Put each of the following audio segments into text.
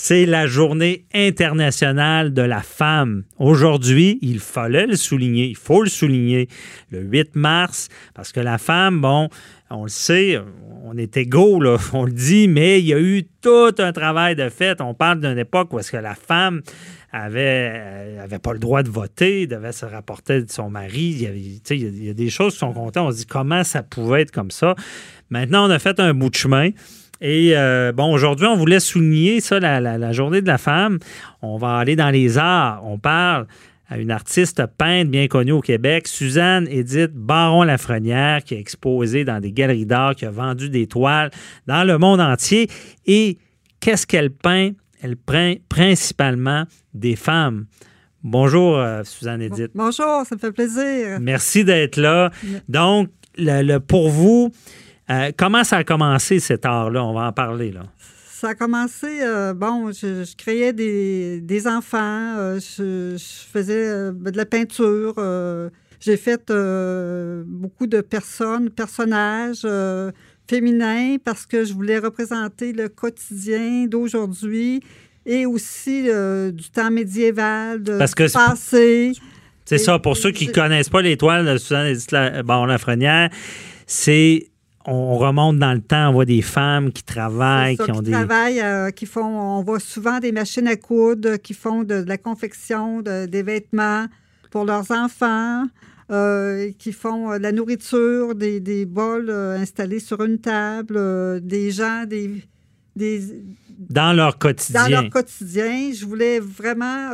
C'est la journée internationale de la femme. Aujourd'hui, il fallait le souligner, il faut le souligner, le 8 mars, parce que la femme, bon, on le sait, on est égaux, on le dit, mais il y a eu tout un travail de fait. On parle d'une époque où la femme avait, euh, avait pas le droit de voter, devait se rapporter de son mari. Il y, avait, il y a des choses qui sont comptées. On se dit comment ça pouvait être comme ça? Maintenant, on a fait un bout de chemin. Et euh, bon, aujourd'hui, on voulait souligner ça, la, journée de la femme. On va aller dans les arts. On parle à une artiste peintre bien connue au Québec, Suzanne Edith Baron-Lafrenière, qui a exposé dans des galeries d'art, qui a vendu des toiles dans le monde entier. Et qu'est-ce qu'elle peint? Elle peint principalement des femmes. Bonjour, euh, Suzanne Edith. Bonjour, ça me fait plaisir. Merci d'être là. Donc, le pour vous, euh, comment ça a commencé cet art-là? On va en parler. là. Ça a commencé, euh, bon, je, créais des, enfants, euh, je, faisais de la peinture, j'ai fait beaucoup de personnes, personnages féminins parce que je voulais représenter le quotidien d'aujourd'hui et aussi du temps médiéval, de parce que passé. C'est ça, pour ceux qui ne connaissent pas l'étoile de Suzanne Lafrenière, c'est on remonte dans le temps, on voit des femmes qui travaillent, qui, ont des. travaillent, euh, qui font. On voit souvent des machines à coudre qui font de, la confection, des vêtements pour leurs enfants. Euh, qui font euh, de la nourriture, des, bols installés sur une table, des gens, des, Dans leur quotidien. Dans leur quotidien. Je voulais vraiment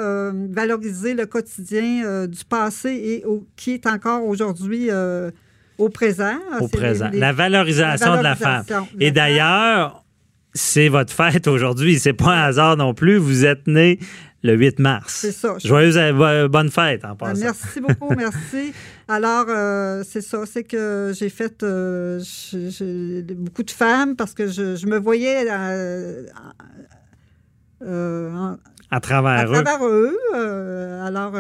valoriser le quotidien du passé et qui est encore aujourd'hui au présent. Au présent. la, valorisation de la femme. Et d'ailleurs, c'est votre fête aujourd'hui. C'est pas un hasard non plus. Vous êtes né le 8 mars. C'est ça. Joyeuse euh, bonne fête en passant. Merci beaucoup, merci. Alors, euh, c'est ça, c'est que j'ai fait euh, beaucoup de femmes parce que je, me voyais à travers eux. À travers eux. alors,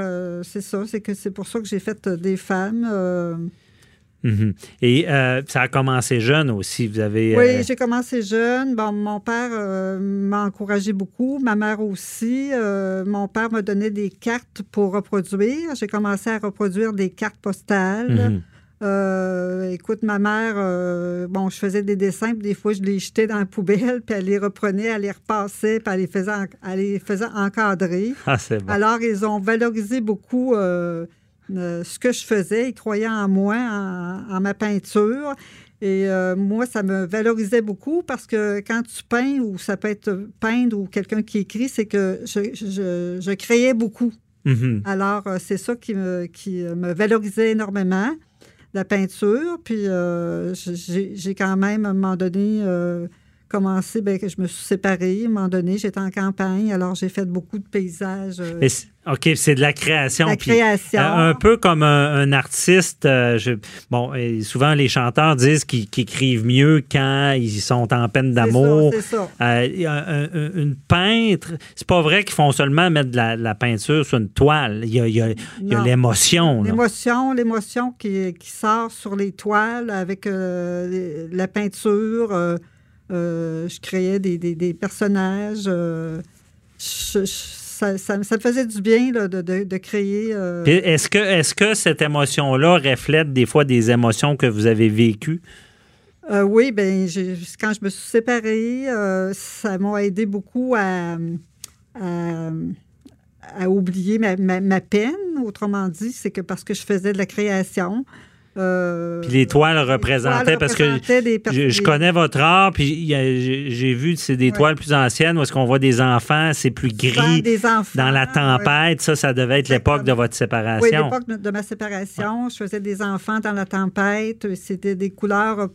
c'est ça, c'est que c'est pour ça que j'ai fait des femmes. Mhm. Et euh, ça a commencé jeune aussi. Vous avez. Oui, euh, j'ai commencé jeune. Bon, mon père euh, m'a encouragé beaucoup, ma mère aussi. mon père m'a donné des cartes pour reproduire. J'ai commencé à reproduire des cartes postales. Mhm. écoute, ma mère, bon, je faisais des dessins, puis des fois, je les jetais dans la poubelle, puis elle les reprenait, elle les repassait, puis elle les faisait, elle les faisait encadrer. Ah, c'est bon. Alors, ils ont valorisé beaucoup euh, ce que je faisais. Ils croyaient en moi, en, ma peinture. Et euh, moi, ça me valorisait beaucoup parce que quand tu peins, ou ça peut être peindre ou quelqu'un qui écrit, c'est que je, créais beaucoup. Mm-hmm. Alors, euh, c'est ça qui me, qui me valorisait énormément, la peinture. Puis, j'ai quand même, à un moment donné, commencé, que je me suis séparée. À un moment donné, j'étais en campagne, alors j'ai fait beaucoup de paysages. OK, c'est de la création. La création. Euh, un peu comme un, artiste. Euh, bon, souvent les chanteurs disent qu'ils écrivent mieux quand ils sont en peine d'amour. Euh, une peintre, c'est pas vrai qu'ils font seulement mettre de la, peinture sur une toile. Il y a, l'émotion. L'émotion, l'émotion qui, qui, sort sur les toiles avec la peinture. Je créais des, des, personnages. je, ça, me faisait du bien de, créer. Euh, est-ce que, est que cette émotion-là reflète des fois des émotions que vous avez vécues? Euh, oui, ben quand je me suis séparée, euh, ça m'a aidé beaucoup à, à, oublier ma, ma, peine. Autrement dit, c'est que parce que je faisais de la création, euh, puis les toiles représentaient, parce que je, connais votre art, puis j'ai vu c'est des toiles plus anciennes où est-ce qu'on voit des enfants, c'est plus gris dans la tempête. Ça, ça devait être l'époque de votre séparation. Oui, l'époque de ma séparation. Je faisais des enfants dans la tempête. C'était des couleurs,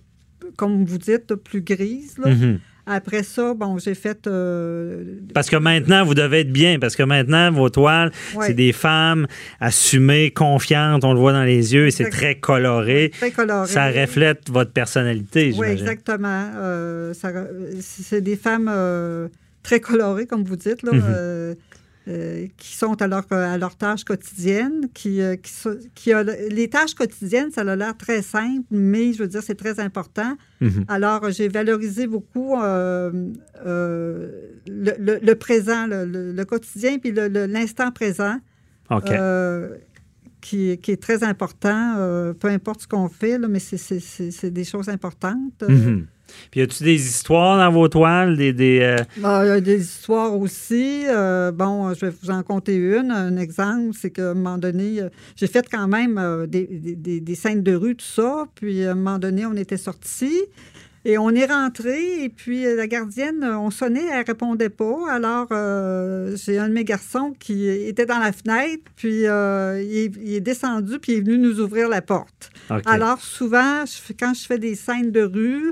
comme vous dites, plus grises. Là. Mm-hmm. Après ça, bon, j'ai fait. Euh, parce que maintenant, vous devez être bien, parce que maintenant, vos toiles, c'est des femmes assumées, confiantes, on le voit dans les yeux, et c'est très coloré. Très coloré. Ça reflète votre personnalité, Oui, exactement. Euh, c'est des femmes euh, très colorées, comme vous dites. Là. Mhm. Euh, qui sont à leur, à leur tâche quotidienne, qui, euh, qui, sont- qui a, les tâches quotidiennes, ça a l'air très simple, mais je veux dire, c'est très important. Mhm. Alors, j'ai valorisé beaucoup euh, euh, le, le- le présent, le, quotidien, puis l'instant présent, OK. Qui, qui est très important, euh, peu importe ce qu'on fait, là, mais c'est- des choses importantes. Mhm. Puis, y a-tu des histoires dans vos toiles? Des, des, euh, il y a des histoires aussi. Euh, bon, je vais vous en compter une. Un exemple, c'est qu'à un moment donné, euh, j'ai fait quand même des, des- des- des scènes de rue, tout ça. Puis à un moment donné, on était sortis. Et on est rentré, et puis euh, la gardienne, euh, on sonnait, elle répondait pas. Alors, euh, j'ai un de mes garçons qui était dans la fenêtre, puis euh, il, est, il est descendu, puis il est venu nous ouvrir la porte. Alors, souvent, je quand je fais des scènes de rue,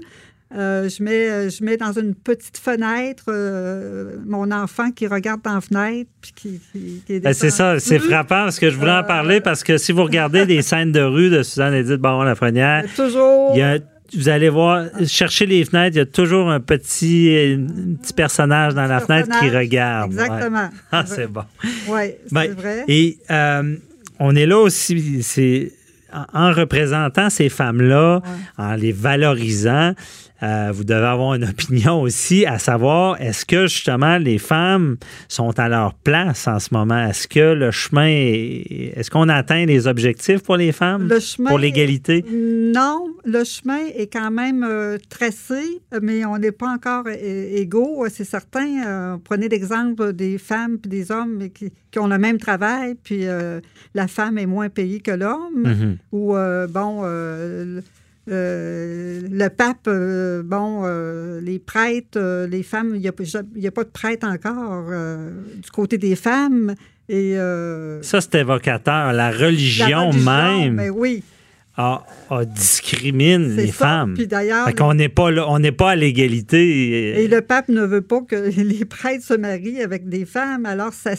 euh, je, mets, je mets dans une petite fenêtre euh, mon enfant qui regarde dans la fenêtre, puis qui, qui- qui est Ben, c'est ça, c'est frappant parce que je voulais en parler parce que si vous regardez des scènes de rue de Suzanne Edith Baron-Lafrenière, Toujours. il y a vous allez voir, chercher les fenêtres, il y a toujours un petit, un petit personnage dans la fenêtre qui regarde. Ouais. Exactement. Ah, c'est bon. Oui, c'est Ben, vrai. Et euh, on est là aussi, c'est en- en représentant ces femmes-là, Ouais. en les valorisant, euh, vous devez avoir une opinion aussi à savoir est-ce que justement les femmes sont à leur place en ce moment? Est-ce que le chemin, est- est-ce qu'on atteint les objectifs pour les femmes? Le chemin, pour l'égalité? Non, le chemin est quand même euh, tracé, mais on n'est pas encore égaux, c'est certain. Euh, prenez l'exemple des femmes et des hommes qui, qui ont le même travail, puis euh, la femme est moins payée que l'homme. Mhm. Ou, euh, bon, euh, euh, le pape, euh, bon, euh, les prêtres, euh, les femmes, il n'y a, pas- a de prêtre encore du côté des femmes. Et, Ça, c'est évocateur. La la religion, même ben oui, a- a discrimine les ça. femmes. Puis d'ailleurs, qu'on n'est pas là, on n'est pas à l'égalité. Et le pape ne veut pas que les prêtres se marient avec des femmes, alors ça,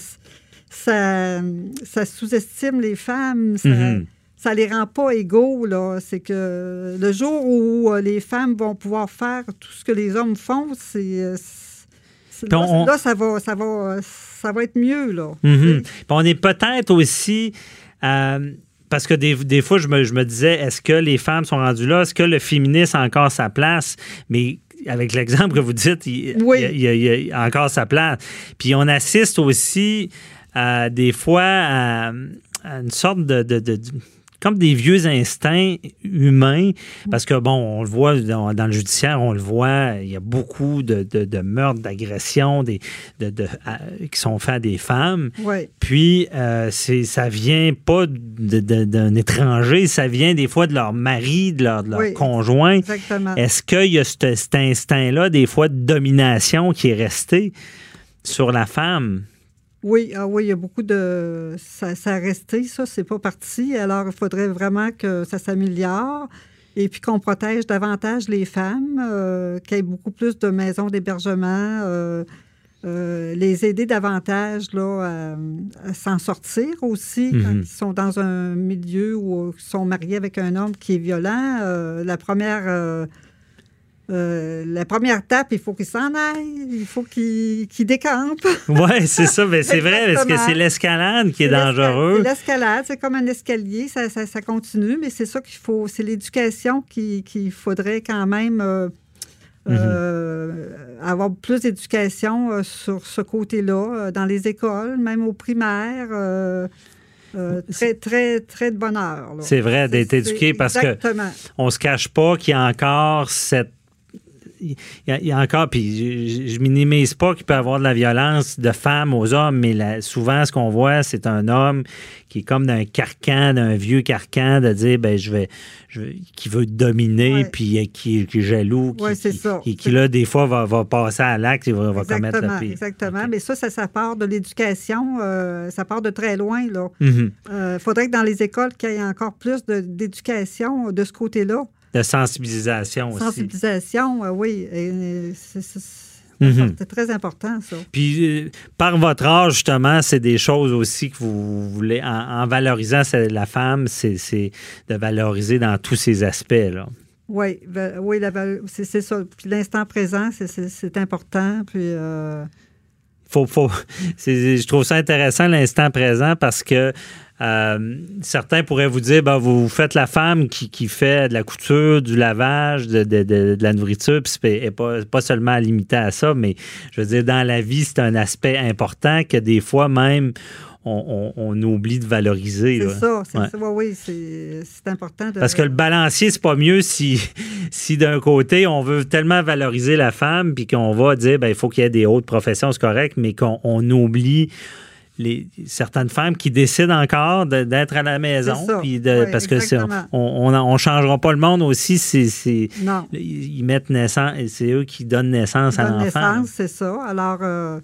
ça, ça sous-estime les femmes, ça, Mhm. Ça les rend pas égaux. Là. C'est que le jour où euh, les femmes vont pouvoir faire tout ce que les hommes font, c'est. euh, Là, on- là, ça, va, ça, va, ça va être mieux. Là. Mhm. On est peut-être aussi. euh, parce que des, des fois, je me, je me disais, est-ce que les femmes sont rendues là? Est-ce que le féminisme a encore sa place? Mais avec l'exemple que vous dites, il, Oui. il a, il il encore sa place. Puis on assiste aussi euh, des fois à, à une sorte de, de- de- de- comme des vieux instincts humains, parce que, bon, on le voit dans, dans le judiciaire, on le voit, il y a beaucoup de, de- de meurtres, d'agressions des, de, de- à- qui sont faits à des femmes. Oui, Puis, euh, c'est, ça vient pas d'un étranger, ça vient des fois de leur mari, de leur, de leur Oui. conjoint. exactement. Est-ce qu'il y a ce- cet instinct-là, des fois, de domination qui est resté sur la femme? Oui, ah oui, il y a beaucoup de. Ça, ça a resté, ça, c'est pas parti. Alors, il faudrait vraiment que ça s'améliore et puis qu'on protège davantage les femmes, euh, qu'il y ait beaucoup plus de maisons d'hébergement, euh, euh, les aider davantage là, à, à s'en sortir aussi quand Mhm. ils sont dans un milieu où ils sont mariés avec un homme qui est violent. Euh, la première. Euh, la première tape, il faut qu'il s'en aille, il faut qu'il décampe. Oui, c'est ça. Mais c'est vrai, parce que c'est l'escalade qui est dangereux. C'est l'escalade, c'est comme un escalier, ça, ça- ça continue, mais c'est ça qu'il faut, c'est l'éducation qui- qu'il faudrait quand même euh, euh, avoir plus d'éducation sur ce côté-là, dans les écoles, même au primaire. euh, euh, très, très, très de bonheur. C'est vrai d'être éduqué parce que Exactement. on se cache pas qu'il y a encore cette il y, a, encore, puis je, je minimise pas qu'il peut y avoir de la violence de femmes aux hommes, mais la- souvent, ce qu'on voit, c'est un homme qui est comme d'un carcan, d'un vieux carcan, de dire, ben, je vais, je qui veut dominer, Ouais. puis euh, qui, qui est jaloux, qui, Ouais, c'est qui- ça. qui- qui, là, des fois, va, va passer à l'acte et va, va commettre le pire. exactement. OK. Mais ça, ça, ça part de l'éducation, euh, ça part de très loin. Là. Il faudrait que dans les écoles, qu'il y ait encore plus de- d'éducation de ce côté-là. De sensibilisation aussi. Sensibilisation, euh, oui. euh, c'est- Mhm. C'est très important, ça. Puis, euh, par votre âge, justement, c'est des choses aussi que vous voulez, en, en valorisant la femme, c'est de valoriser dans tous ces aspects-là. Oui, va- oui val- c'est ça. Puis l'instant présent, c'est- important. Puis, euh, faut, faut, je trouve ça intéressant l'instant présent parce que euh, certains pourraient vous dire, ben, vous faites la femme qui, qui, fait de la couture, du lavage, de, de, de, la nourriture, puis c'est pas, pas seulement limité à ça, mais je veux dire, dans la vie, c'est un aspect important que des fois même, on, on, oublie de valoriser. C'est ça, c'est ça. oui, c'est important. De... Parce que le balancier, c'est pas mieux si, si d'un côté, on veut tellement valoriser la femme, puis qu'on va dire, ben, il faut qu'il y ait des hautes professions, c'est correct, mais qu'on oublie les, certaines femmes qui décident encore d'être à la maison. Puis parce que on ne changera pas le monde aussi si, ils mettent naissance, c'est eux qui donnent naissance à l'enfant. c'est ça. Alors, euh,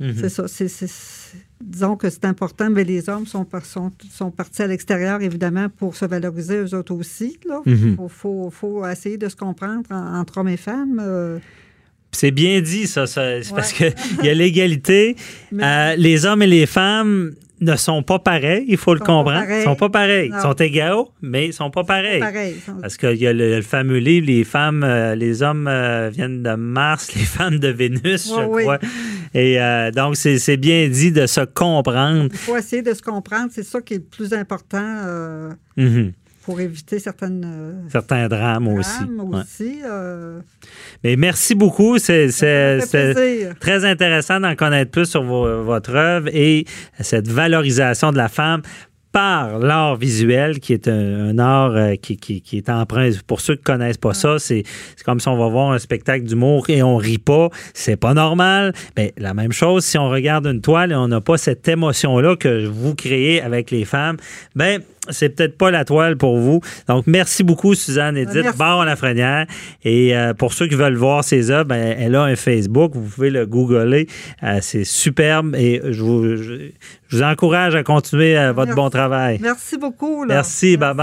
mhm. c'est ça. disons que c'est important, mais les hommes sont, sont, sont partis à l'extérieur, évidemment, pour se valoriser eux autres aussi. Il mhm. faut, faut, essayer de se comprendre entre hommes et femmes. Euh, c'est bien dit, ça. Parce qu'il y a l'égalité. Euh, les hommes et les femmes ne sont pas pareils, il faut le comprendre. Ils sont pas pareils. Ils sont égaux, mais ils sont pas pareils. Parce qu'il y a le, fameux livre, les femmes, euh, les hommes euh, viennent de Mars, les femmes de Vénus, je crois. Et donc, c'est bien dit de se comprendre. Il faut essayer de se comprendre. C'est ça qui est le plus important. Mm-hmm pour éviter certaines, euh, certains drames, aussi. aussi euh. Mais merci beaucoup. C'est très intéressant d'en connaître plus sur votre œuvre et cette valorisation de la femme par l'art visuel, qui est un, art euh, qui, qui, qui, est empreint. Pour ceux qui ne connaissent pas ça, c'est comme si on va voir un spectacle d'humour et on rit pas. C'est pas normal. Mais la même chose, si on regarde une toile et on n'a pas cette émotion-là que vous créez avec les femmes, ben c'est peut-être pas la toile pour vous. Donc, merci beaucoup, Suzanne Edith Barre Lafrenière. Et euh, pour ceux qui veulent voir ses œuvres, ben, elle a un Facebook. Vous pouvez le googler. Euh, c'est superbe et je vous, je, vous, encourage à continuer euh, votre bon travail. Merci beaucoup. Merci, bye bye.